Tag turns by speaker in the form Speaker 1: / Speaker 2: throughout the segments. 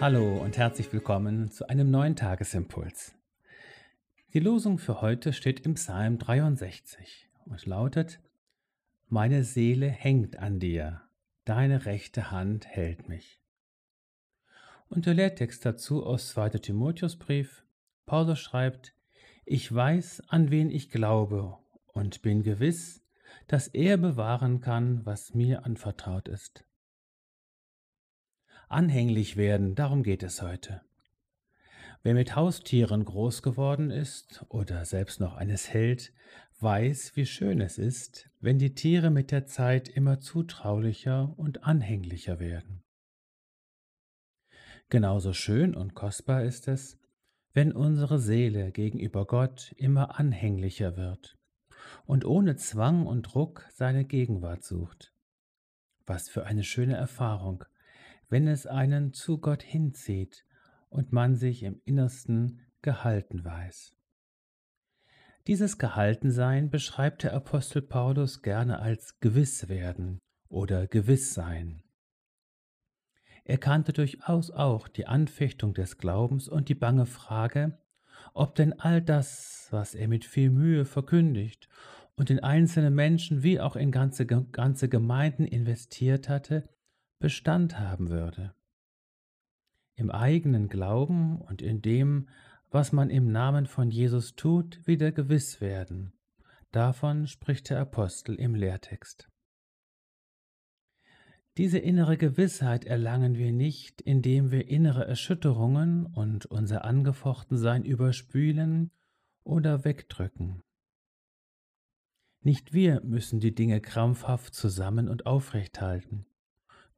Speaker 1: Hallo und herzlich willkommen zu einem neuen Tagesimpuls. Die Losung für heute steht im Psalm 63 und lautet, Meine Seele hängt an dir, deine rechte Hand hält mich. Und der Lehrtext dazu aus 2. Timotheusbrief, Paulus schreibt, Ich weiß, an wen ich glaube und bin gewiss, dass er bewahren kann, was mir anvertraut ist. Anhänglich werden, darum geht es heute. Wer mit Haustieren groß geworden ist oder selbst noch eines hält, weiß, wie schön es ist, wenn die Tiere mit der Zeit immer zutraulicher und anhänglicher werden. Genauso schön und kostbar ist es, wenn unsere Seele gegenüber Gott immer anhänglicher wird und ohne Zwang und Druck seine Gegenwart sucht. Was für eine schöne Erfahrung, wenn es einen zu Gott hinzieht und man sich im Innersten gehalten weiß. Dieses Gehaltensein beschreibt der Apostel Paulus gerne als gewiss werden oder gewiss sein. Er kannte durchaus auch die Anfechtung des Glaubens und die bange Frage, ob denn all das, was er mit viel Mühe verkündigt und in einzelne Menschen wie auch in ganze, ganze Gemeinden investiert hatte, Bestand haben würde. Im eigenen Glauben und in dem, was man im Namen von Jesus tut, wieder gewiss werden. Davon spricht der Apostel im Lehrtext. Diese innere Gewissheit erlangen wir nicht, indem wir innere Erschütterungen und unser Angefochtensein überspülen oder wegdrücken. Nicht wir müssen die Dinge krampfhaft zusammen und aufrecht halten.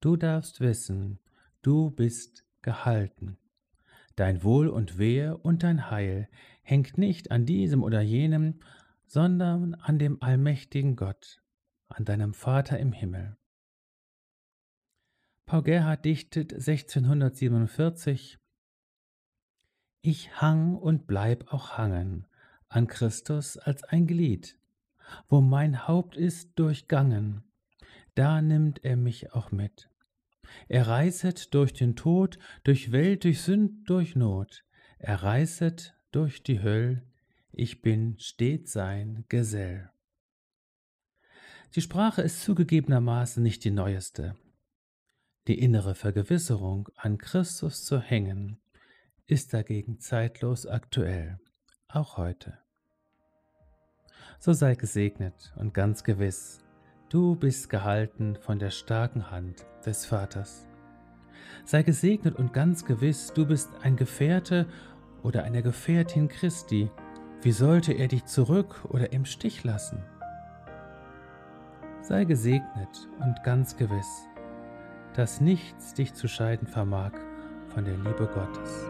Speaker 1: Du darfst wissen, du bist gehalten. Dein Wohl und Wehe und dein Heil hängt nicht an diesem oder jenem, sondern an dem allmächtigen Gott, an deinem Vater im Himmel. Paul Gerhard dichtet 1647 Ich hang und bleib auch hangen an Christus als ein Glied, wo mein Haupt ist durchgangen, da nimmt er mich auch mit. Er reißet durch den Tod, durch Welt, durch Sünd, durch Not. Er reißet durch die Höll, ich bin stets sein Gesell. Die Sprache ist zugegebenermaßen nicht die neueste. Die innere Vergewisserung, an Christus zu hängen, ist dagegen zeitlos aktuell, auch heute. So sei gesegnet und ganz gewiss, Du bist gehalten von der starken Hand des Vaters. Sei gesegnet und ganz gewiss, du bist ein Gefährte oder eine Gefährtin Christi. Wie sollte er dich zurück oder im Stich lassen? Sei gesegnet und ganz gewiss, dass nichts dich zu scheiden vermag von der Liebe Gottes.